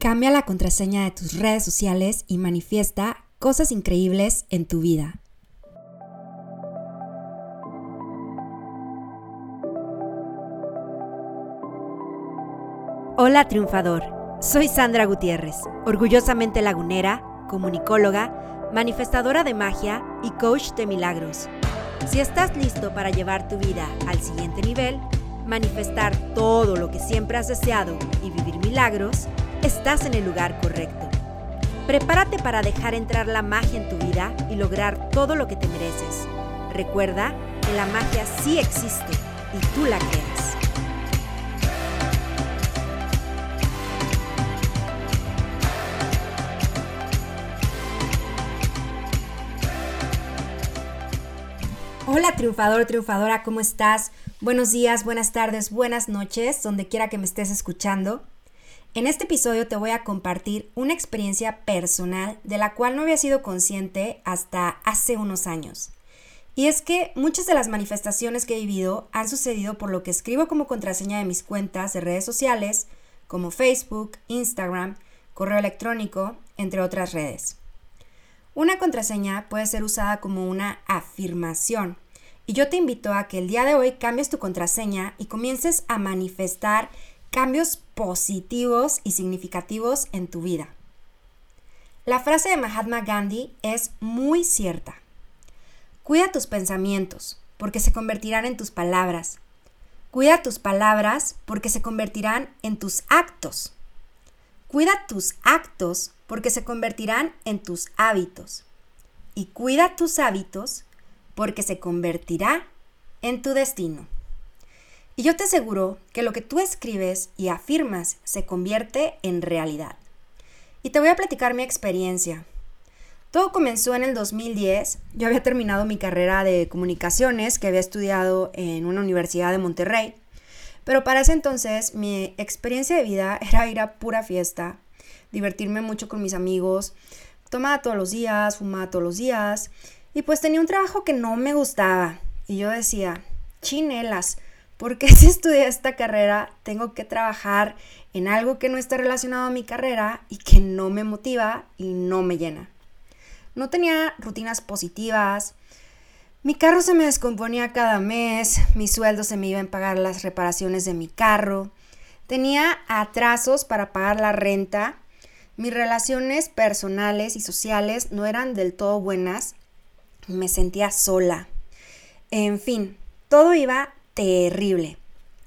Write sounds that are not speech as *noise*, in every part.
Cambia la contraseña de tus redes sociales y manifiesta cosas increíbles en tu vida. Hola triunfador, soy Sandra Gutiérrez, orgullosamente lagunera, comunicóloga, manifestadora de magia y coach de milagros. Si estás listo para llevar tu vida al siguiente nivel, manifestar todo lo que siempre has deseado y vivir milagros, estás en el lugar correcto. Prepárate para dejar entrar la magia en tu vida y lograr todo lo que te mereces. Recuerda que la magia sí existe y tú la creas. Hola triunfador, triunfadora, ¿cómo estás? Buenos días, buenas tardes, buenas noches, donde quiera que me estés escuchando. En este episodio te voy a compartir una experiencia personal de la cual no había sido consciente hasta hace unos años. Y es que muchas de las manifestaciones que he vivido han sucedido por lo que escribo como contraseña de mis cuentas de redes sociales, como Facebook, Instagram, correo electrónico, entre otras redes. Una contraseña puede ser usada como una afirmación. Y yo te invito a que el día de hoy cambies tu contraseña y comiences a manifestar cambios positivos y significativos en tu vida. La frase de Mahatma Gandhi es muy cierta. Cuida tus pensamientos, porque se convertirán en tus palabras. Cuida tus palabras, porque se convertirán en tus actos. Cuida tus actos, porque se convertirán en tus hábitos. Y cuida tus hábitos, porque se convertirá en tu destino. Y yo te aseguro que lo que tú escribes y afirmas se convierte en realidad. Y te voy a platicar mi experiencia. Todo comenzó en el 2010. Yo había terminado mi carrera de comunicaciones que había estudiado en una universidad de Monterrey. Pero para ese entonces mi experiencia de vida *laughs* era ir a pura fiesta, divertirme mucho con mis amigos, tomaba todos los días, fumaba todos los días y pues tenía un trabajo que no me gustaba. Y yo decía, chinelas, porque *laughs* si estudié esta carrera tengo que trabajar en algo que no está relacionado a mi carrera y que no me motiva y no me llena. No tenía rutinas positivas, mi carro se me descomponía cada mes, mi sueldo se me iba a pagar las reparaciones de mi carro, tenía atrasos para pagar la renta, mis relaciones personales y sociales no eran del todo buenas, me sentía sola. En fin, todo iba terrible.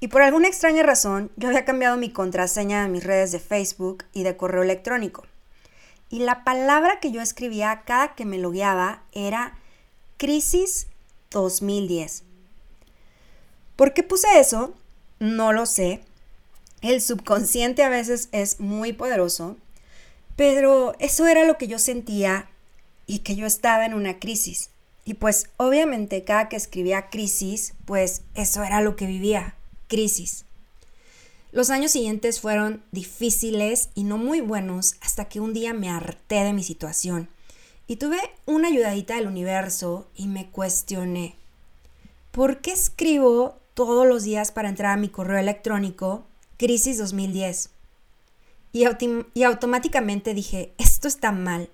Y por alguna extraña razón, yo había cambiado mi contraseña de mis redes de Facebook y de correo electrónico. Y la palabra que yo escribía cada que me logueaba era crisis 2010. ¿Por qué puse eso? No lo sé. El subconsciente a veces es muy poderoso, pero eso era lo que yo sentía y que yo estaba en una crisis. Y pues obviamente cada que escribía crisis, pues eso era lo que vivía, crisis. Los años siguientes fueron difíciles y no muy buenos hasta que un día me harté de mi situación y tuve una ayudadita del universo y me cuestioné, ¿por qué escribo todos los días para entrar a mi correo electrónico Crisis 2010? Y, y automáticamente dije, esto está mal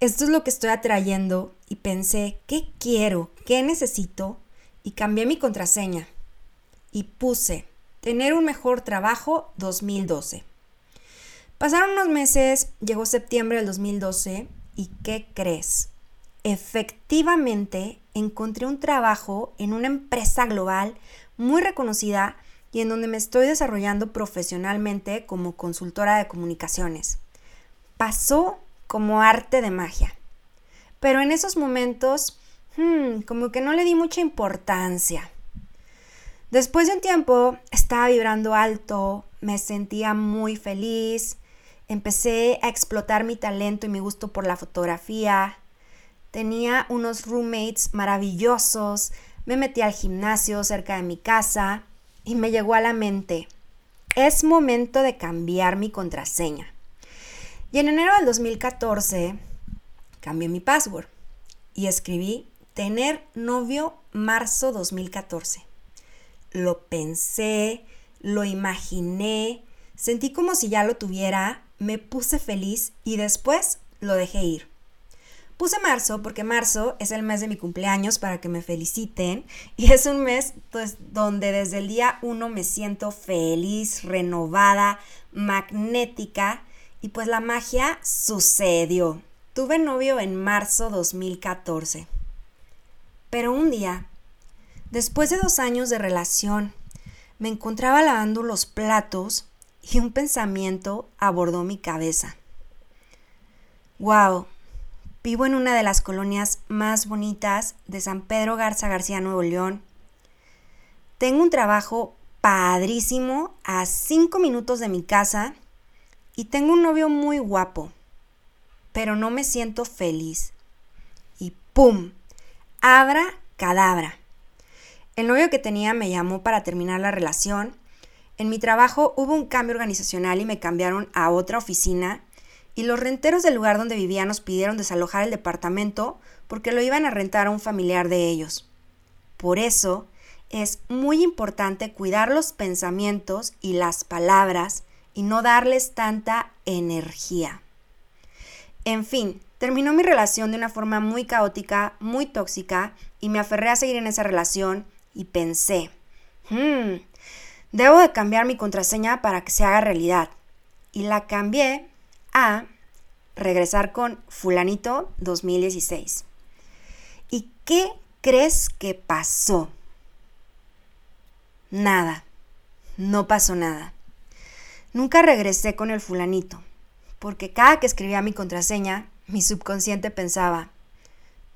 esto es lo que estoy atrayendo y pensé, ¿qué quiero? ¿Qué necesito? Y cambié mi contraseña y puse, tener un mejor trabajo 2012. Pasaron unos meses, llegó septiembre del 2012 y ¿qué crees? Efectivamente encontré un trabajo en una empresa global muy reconocida y en donde me estoy desarrollando profesionalmente como consultora de comunicaciones. Pasó como arte de magia. Pero en esos momentos, hmm, como que no le di mucha importancia. Después de un tiempo estaba vibrando alto, me sentía muy feliz, empecé a explotar mi talento y mi gusto por la fotografía, tenía unos roommates maravillosos, me metí al gimnasio cerca de mi casa y me llegó a la mente, es momento de cambiar mi contraseña. Y en enero del 2014 cambié mi password y escribí tener novio marzo 2014. Lo pensé, lo imaginé, Sentí como si ya lo tuviera, me puse feliz y después lo dejé ir. Puse marzo porque marzo es el mes de mi cumpleaños para que me feliciten y es un mes pues donde desde el día uno me siento feliz, renovada, magnética y pues la magia sucedió. Tuve novio en marzo 2014. Pero un día, después de dos años de relación, me encontraba lavando los platos y un pensamiento abordó mi cabeza. ¡Wow! Vivo en una de las colonias más bonitas de San Pedro Garza García, Nuevo León. Tengo un trabajo padrísimo a cinco minutos de mi casa y tengo un novio muy guapo, pero no me siento feliz. Y ¡pum! Abra cadabra. El novio que tenía me llamó para terminar la relación. En mi trabajo hubo un cambio organizacional y me cambiaron a otra oficina y los renteros del lugar donde vivía nos pidieron desalojar el departamento porque lo iban a rentar a un familiar de ellos. Por eso es muy importante cuidar los pensamientos y las palabras y no darles tanta energía. En fin, terminó mi relación de una forma muy caótica, muy tóxica, y me aferré a seguir en esa relación y pensé, hmm, debo de cambiar mi contraseña para que se haga realidad. Y la cambié a regresar con fulanito 2016. ¿Y qué crees que pasó? Nada, no pasó nada. Nunca regresé con el fulanito, porque cada que escribía mi contraseña, mi subconsciente pensaba,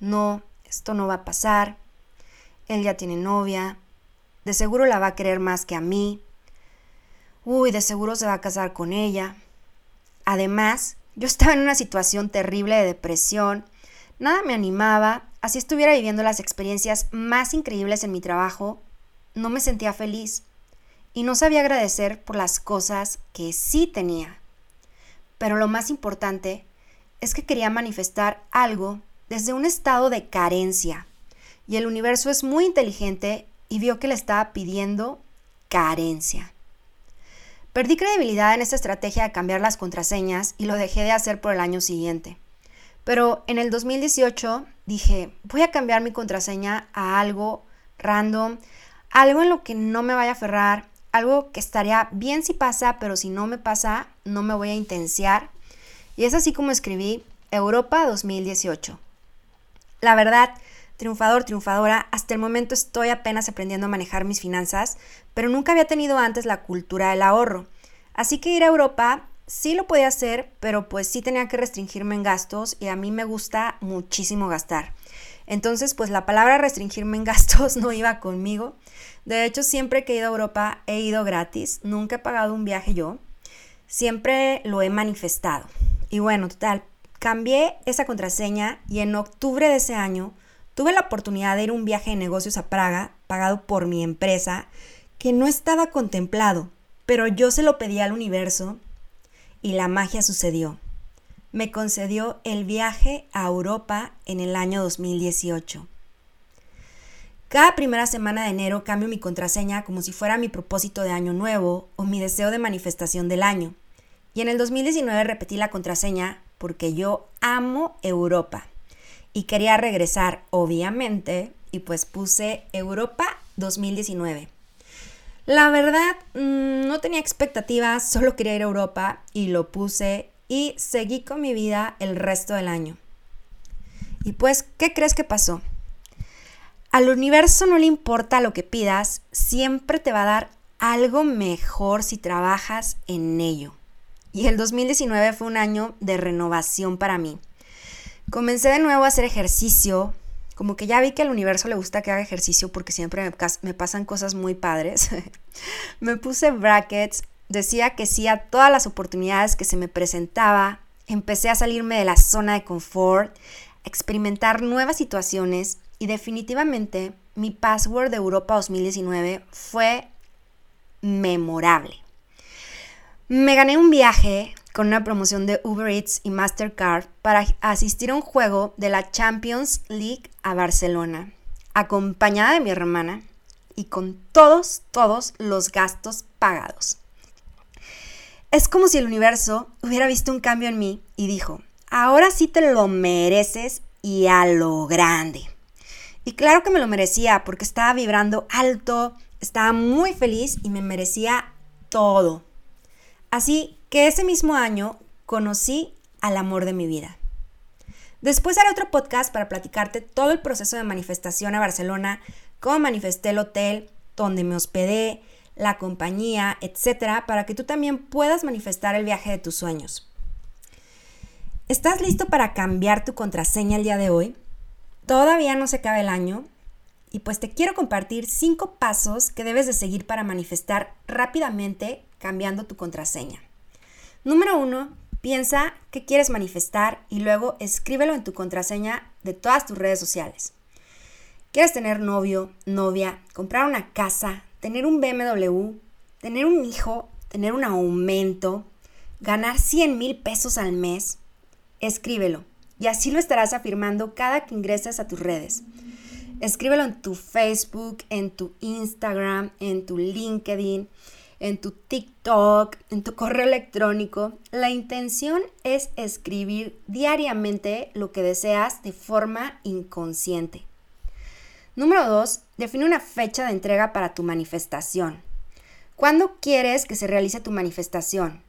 no, esto no va a pasar, él ya tiene novia, de seguro la va a querer más que a mí, uy, de seguro se va a casar con ella. Además, yo estaba en una situación terrible de depresión, nada me animaba, así estuviera viviendo las experiencias más increíbles en mi trabajo, no me sentía feliz y no sabía agradecer por las cosas que sí tenía. Pero lo más importante es que quería manifestar algo desde un estado de carencia. Y el universo es muy inteligente y vio que le estaba pidiendo carencia. Perdí credibilidad en esta estrategia de cambiar las contraseñas y lo dejé de hacer por el año siguiente. Pero en el 2018 dije, voy a cambiar mi contraseña a algo random, algo en lo que no me vaya a aferrar, algo que estaría bien si pasa, pero si no me pasa, no me voy a intenciar. Y es así como escribí Europa 2018. La verdad, triunfador, triunfadora, hasta el momento estoy apenas aprendiendo a manejar mis finanzas, pero nunca había tenido antes la cultura del ahorro. Así que ir a Europa sí lo podía hacer, pero pues sí tenía que restringirme en gastos y a mí me gusta muchísimo gastar. Entonces, pues la palabra restringirme en *laughs* gastos no iba conmigo. De hecho, siempre que he ido a Europa he ido gratis, nunca he pagado un viaje yo, siempre lo he manifestado. Y bueno, total, cambié esa contraseña y en octubre de ese año tuve la oportunidad de ir a un viaje de negocios a Praga, pagado por mi empresa, que no estaba contemplado, pero yo se lo pedí al universo y la magia sucedió me concedió el viaje a Europa en el año 2018. Cada primera semana de enero cambio mi contraseña como si fuera mi propósito de año nuevo o mi deseo de manifestación del año. Y en el 2019 repetí la contraseña porque yo amo Europa. Y quería regresar, obviamente, y pues puse Europa 2019. La verdad, mm, no tenía expectativas, solo quería ir a Europa y lo puse y seguí con mi vida el resto del año. Y pues, ¿qué crees que pasó? Al universo no le importa lo que pidas, siempre te va a dar algo mejor si trabajas en ello. Y el 2019 fue un año de renovación para mí. Comencé de nuevo a hacer ejercicio, como que ya vi que al universo le gusta que haga ejercicio porque siempre me, me pasan cosas muy padres. *laughs* me puse brackets, decía que sí a todas las oportunidades que se me presentaba, empecé a salirme de la zona de confort, experimentar nuevas situaciones y definitivamente mi password de Europa 2019 fue memorable. Me gané un viaje con una promoción de Uber Eats y Mastercard para asistir a un juego de la Champions League a Barcelona, acompañada de mi hermana y con todos, todos los gastos pagados. Es como si el universo hubiera visto un cambio en mí y dijo, ahora sí te lo mereces y a lo grande. Y claro que me lo merecía porque estaba vibrando alto, estaba muy feliz y me merecía todo. Así que ese mismo año conocí al amor de mi vida. Después haré otro podcast para platicarte todo el proceso de manifestación a Barcelona, cómo manifesté el hotel, donde me hospedé, la compañía, etcétera, para que tú también puedas manifestar el viaje de tus sueños. ¿Estás listo para cambiar tu contraseña el día de hoy? Todavía no se acaba el año y pues te quiero compartir cinco pasos que debes de seguir para manifestar rápidamente cambiando tu contraseña. Número uno, piensa qué quieres manifestar y luego escríbelo en tu contraseña de todas tus redes sociales. ¿Quieres tener novio, novia, comprar una casa, tener un BMW, tener un hijo, tener un aumento, ganar 100 mil pesos al mes, escríbelo y así lo estarás afirmando cada que ingreses a tus redes. Escríbelo en tu Facebook, en tu Instagram, en tu LinkedIn, en tu TikTok, en tu correo electrónico. La intención es escribir diariamente lo que deseas de forma inconsciente. Número 2. Define una fecha de entrega para tu manifestación. ¿Cuándo quieres que se realice tu manifestación?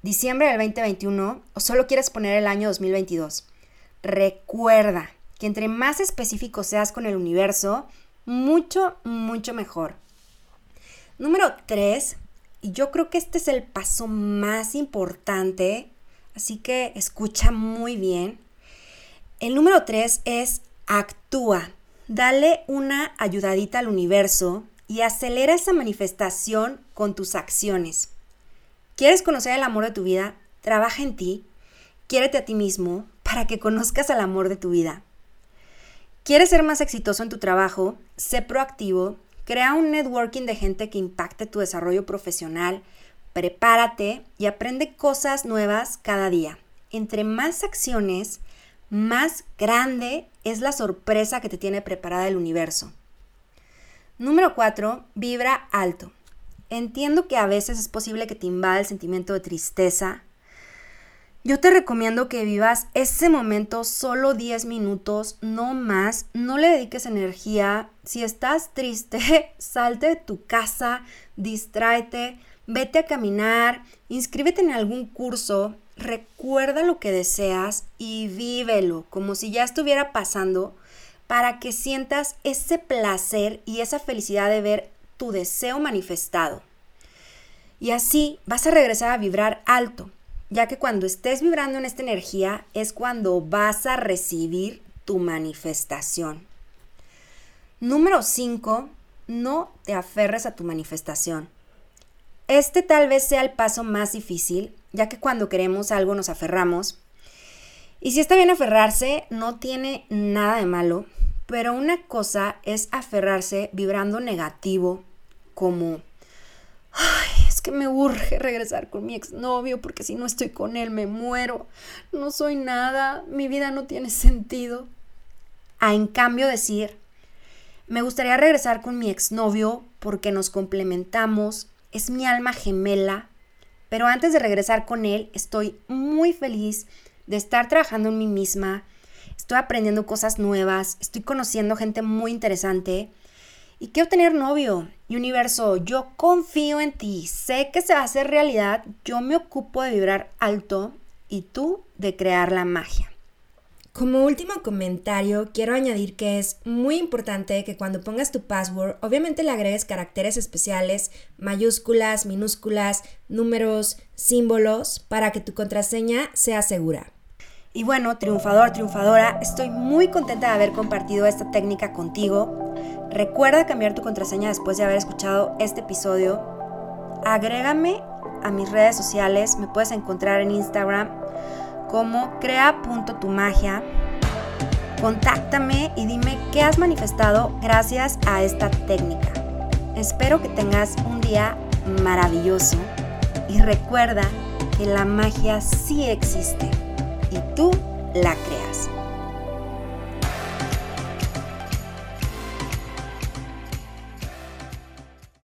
¿Diciembre del 2021 o solo quieres poner el año 2022? Recuerda que entre más específico seas con el universo, mucho, mucho mejor. Número 3. Y yo creo que este es el paso más importante, así que escucha muy bien. El número 3 es actúa. Dale una ayudadita al universo y acelera esa manifestación con tus acciones. ¿Quieres conocer el amor de tu vida? Trabaja en ti, quiérete a ti mismo para que conozcas al amor de tu vida. ¿Quieres ser más exitoso en tu trabajo? Sé proactivo, crea un networking de gente que impacte tu desarrollo profesional, prepárate y aprende cosas nuevas cada día. Entre más acciones, más grande es la sorpresa que te tiene preparada el universo. Número 4. Vibra alto. Entiendo que a veces es posible que te invada el sentimiento de tristeza. Yo te recomiendo que vivas ese momento solo 10 minutos, no más. No le dediques energía. Si estás triste, *laughs* salte de tu casa, distráete, vete a caminar, inscríbete en algún curso, recuerda lo que deseas y vívelo como si ya estuviera pasando para que sientas ese placer y esa felicidad de ver tu deseo manifestado. Y así vas a regresar a vibrar alto, ya que cuando estés vibrando en esta energía es cuando vas a recibir tu manifestación. Número 5. No te aferres a tu manifestación. Este tal vez sea el paso más difícil, ya que cuando queremos algo nos aferramos. Y si está bien aferrarse, no tiene nada de malo, pero una cosa es aferrarse vibrando negativo, como, ay, es que me urge regresar con mi exnovio porque si no estoy con él me muero, no soy nada, mi vida no tiene sentido. A en cambio decir, me gustaría regresar con mi exnovio porque nos complementamos, es mi alma gemela, pero antes de regresar con él estoy muy feliz de estar trabajando en mí misma, estoy aprendiendo cosas nuevas, estoy conociendo gente muy interesante y quiero tener novio. Universo, yo confío en ti, sé que se va a hacer realidad, yo me ocupo de vibrar alto y tú de crear la magia. Como último comentario, quiero añadir que es muy importante que cuando pongas tu password, obviamente le agregues caracteres especiales, mayúsculas, minúsculas, números, símbolos, para que tu contraseña sea segura. Y bueno, triunfador, triunfadora, estoy muy contenta de haber compartido esta técnica contigo. Recuerda cambiar tu contraseña después de haber escuchado este episodio. Agrégame a mis redes sociales, me puedes encontrar en Instagram como crea.tumagia. Contáctame y dime qué has manifestado gracias a esta técnica. Espero que tengas un día maravilloso y recuerda que la magia sí existe y tú la creas.